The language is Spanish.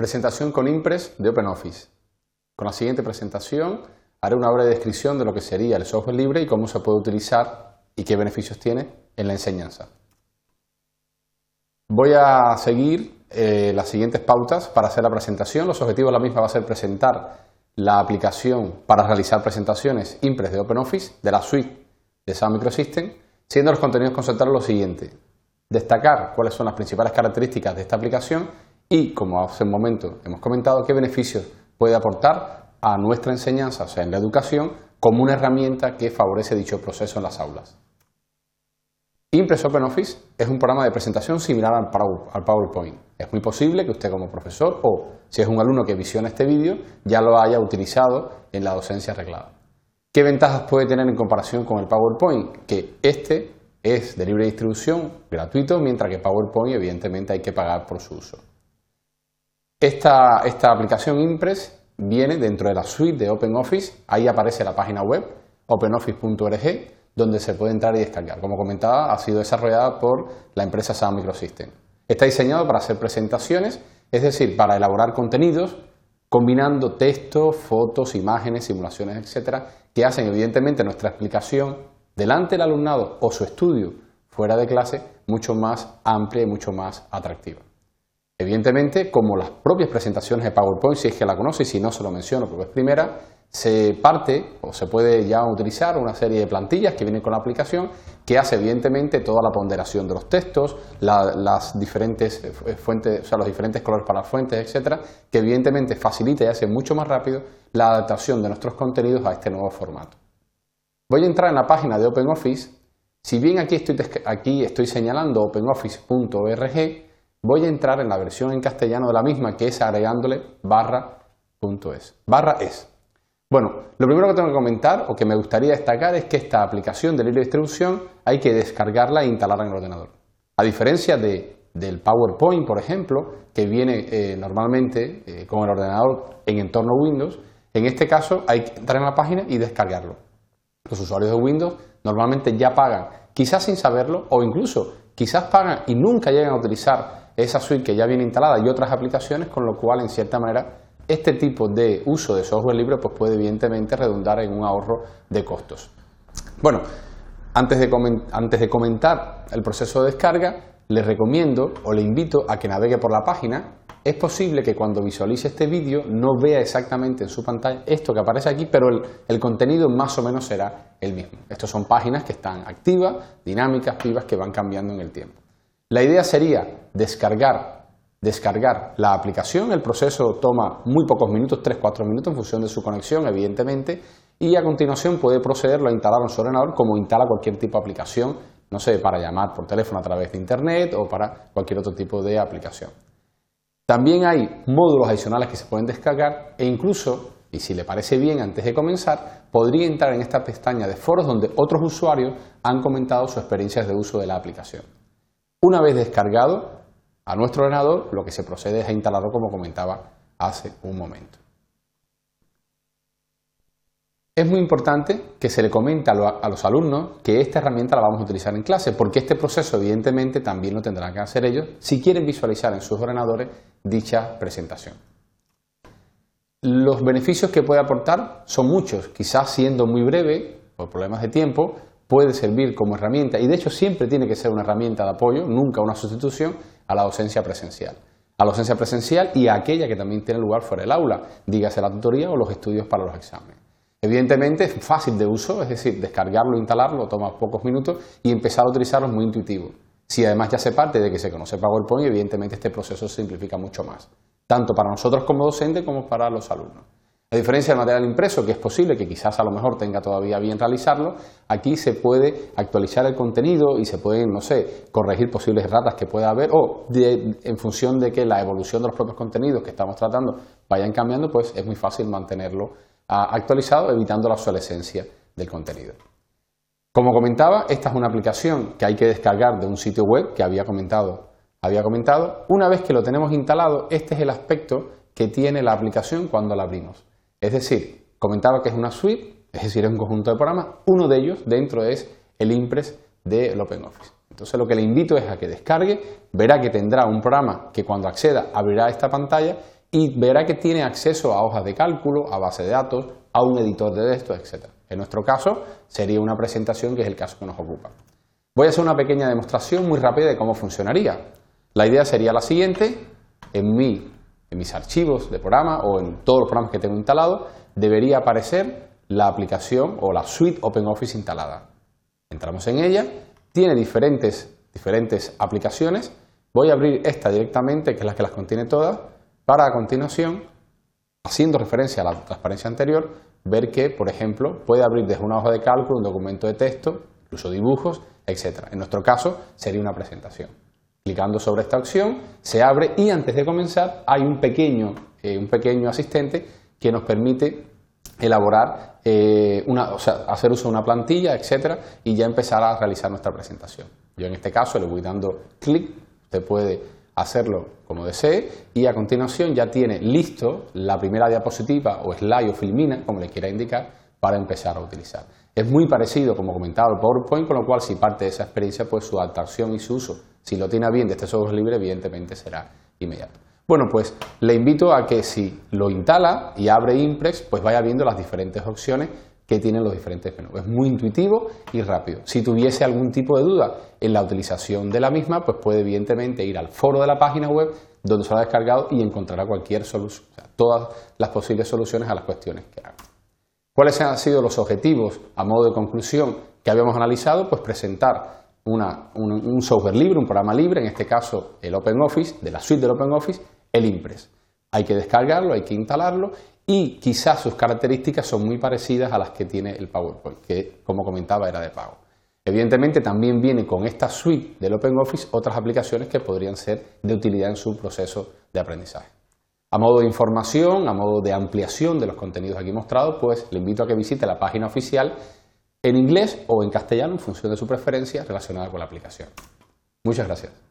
Presentación con Impress de OpenOffice. Con la siguiente presentación haré una breve descripción de lo que sería el software libre y cómo se puede utilizar y qué beneficios tiene en la enseñanza. Voy a seguir eh, las siguientes pautas para hacer la presentación. Los objetivos de la misma va a ser presentar la aplicación para realizar presentaciones Impress de OpenOffice de la suite de SAP Microsystem, siendo los contenidos concentrados lo siguiente. Destacar cuáles son las principales características de esta aplicación y, como hace un momento hemos comentado, qué beneficios puede aportar a nuestra enseñanza, o sea, en la educación, como una herramienta que favorece dicho proceso en las aulas. Impress OpenOffice es un programa de presentación similar al PowerPoint. Es muy posible que usted como profesor o si es un alumno que visiona este vídeo ya lo haya utilizado en la docencia arreglada. ¿Qué ventajas puede tener en comparación con el PowerPoint? Que este es de libre distribución, gratuito, mientras que PowerPoint evidentemente hay que pagar por su uso. Esta, aplicación Impress viene dentro de la suite de OpenOffice, ahí aparece la página web openoffice.org, donde se puede entrar y descargar. Como comentaba, ha sido desarrollada por la empresa SAM Microsystem. Está diseñado para hacer presentaciones, es decir, para elaborar contenidos combinando texto, fotos, imágenes, simulaciones, etcétera, que hacen evidentemente nuestra explicación delante del alumnado o su estudio fuera de clase mucho más amplia y mucho más atractiva. Evidentemente, como las propias presentaciones de PowerPoint, si es que la conoce y si no se lo menciono porque es primera, se parte o se puede ya utilizar una serie de plantillas que vienen con la aplicación que hace evidentemente toda la ponderación de los textos, las diferentes eh, fuentes, o sea, los diferentes colores para las fuentes, etcétera, que evidentemente facilita y hace mucho más rápido la adaptación de nuestros contenidos a este nuevo formato. Voy a entrar en la página de OpenOffice. Si bien aquí estoy, aquí estoy señalando openoffice.org, voy a entrar en la versión en castellano de la misma, que es agregándole barra .es. Barra es. Bueno, lo primero que tengo que comentar o que me gustaría destacar es que esta aplicación de libre distribución hay que descargarla e instalarla en el ordenador. A diferencia de, del PowerPoint, por ejemplo, que viene eh, normalmente eh, con el ordenador en entorno Windows, en este caso hay que entrar en la página y descargarlo. Los usuarios de Windows normalmente ya pagan, quizás sin saberlo, o incluso quizás pagan y nunca llegan a utilizar esa suite que ya viene instalada y otras aplicaciones, con lo cual, en cierta manera, este tipo de uso de software libre pues puede evidentemente redundar en un ahorro de costos. Bueno, antes de, antes de comentar el proceso de descarga, le recomiendo o le invito a que navegue por la página. Es posible que cuando visualice este vídeo no vea exactamente en su pantalla esto que aparece aquí, pero el, el contenido más o menos será el mismo. Estas son páginas que están activas, dinámicas, vivas, que van cambiando en el tiempo. La idea sería descargar, descargar la aplicación. El proceso toma muy pocos minutos, 3-4 minutos en función de su conexión, evidentemente, y a continuación puede procederlo a instalar en su ordenador como instala cualquier tipo de aplicación, no sé, para llamar por teléfono a través de Internet o para cualquier otro tipo de aplicación. También hay módulos adicionales que se pueden descargar e incluso, y si le parece bien antes de comenzar, podría entrar en esta pestaña de foros donde otros usuarios han comentado sus experiencias de uso de la aplicación. Una vez descargado a nuestro ordenador, lo que se procede es a instalarlo como comentaba hace un momento. Es muy importante que se le comente a los alumnos que esta herramienta la vamos a utilizar en clase, porque este proceso evidentemente también lo tendrán que hacer ellos si quieren visualizar en sus ordenadores dicha presentación. Los beneficios que puede aportar son muchos, quizás siendo muy breve, por problemas de tiempo, puede servir como herramienta y de hecho siempre tiene que ser una herramienta de apoyo, nunca una sustitución a la docencia presencial. A la docencia presencial y a aquella que también tiene lugar fuera del aula, dígase la tutoría o los estudios para los exámenes. Evidentemente es fácil de uso, es decir, descargarlo, instalarlo, toma pocos minutos y empezar a utilizarlo es muy intuitivo. Si además ya se parte de que se conoce PowerPoint, evidentemente este proceso se simplifica mucho más, tanto para nosotros como docentes como para los alumnos. A diferencia del material impreso, que es posible que quizás a lo mejor tenga todavía bien realizarlo, aquí se puede actualizar el contenido y se pueden, no sé, corregir posibles ratas que pueda haber o en función de que la evolución de los propios contenidos que estamos tratando vayan cambiando, pues es muy fácil mantenerlo ah, actualizado evitando la obsolescencia del contenido. Como comentaba, esta es una aplicación que hay que descargar de un sitio web que había comentado. Había comentado. Una vez que lo tenemos instalado, este es el aspecto que tiene la aplicación cuando la abrimos. Es decir, comentaba que es una suite, es decir, es un conjunto de programas, uno de ellos dentro es el Impress de OpenOffice. Entonces lo que le invito es a que descargue, verá que tendrá un programa que cuando acceda abrirá esta pantalla y verá que tiene acceso a hojas de cálculo, a base de datos, a un editor de texto, etc. En nuestro caso sería una presentación que es el caso que nos ocupa. Voy a hacer una pequeña demostración muy rápida de cómo funcionaría. La idea sería la siguiente, en, en mis archivos de programa o en todos los programas que tengo instalados, debería aparecer la aplicación o la suite OpenOffice instalada. Entramos en ella, tiene diferentes, diferentes aplicaciones, voy a abrir esta directamente, que es la que las contiene todas, para a continuación, haciendo referencia a la transparencia anterior, ver que, por ejemplo, puede abrir desde una hoja de cálculo un documento de texto, incluso dibujos, etc. En nuestro caso sería una presentación. Clicando sobre esta opción se abre y antes de comenzar hay un pequeño, eh, un pequeño asistente que nos permite elaborar, eh, una, o sea, hacer uso de una plantilla, etcétera, y ya empezar a realizar nuestra presentación. Yo en este caso le voy dando clic, usted puede hacerlo como desee y a continuación ya tiene listo la primera diapositiva o slide o filmina, como le quiera indicar, para empezar a utilizar. Es muy parecido, como comentaba, el PowerPoint, con lo cual si parte de esa experiencia, pues su adaptación y su uso, si lo tiene bien de este software libre, evidentemente será inmediato. Bueno, pues le invito a que si lo instala y abre Imprex, pues vaya viendo las diferentes opciones que tienen los diferentes menús. Es muy intuitivo y rápido. Si tuviese algún tipo de duda en la utilización de la misma, pues puede evidentemente ir al foro de la página web donde se lo ha descargado y encontrará cualquier solución, o sea, todas las posibles soluciones a las cuestiones que haga. ¿Cuáles han sido los objetivos a modo de conclusión que habíamos analizado? Pues presentar un, software libre, un programa libre, en este caso el OpenOffice, de la suite del OpenOffice, el Impress. Hay que descargarlo, hay que instalarlo y quizás sus características son muy parecidas a las que tiene el PowerPoint, que como comentaba era de pago. Evidentemente también viene con esta suite del OpenOffice otras aplicaciones que podrían ser de utilidad en su proceso de aprendizaje. A modo de información, a modo de ampliación de los contenidos aquí mostrados, pues le invito a que visite la página oficial en inglés o en castellano en función de su preferencia relacionada con la aplicación. Muchas gracias.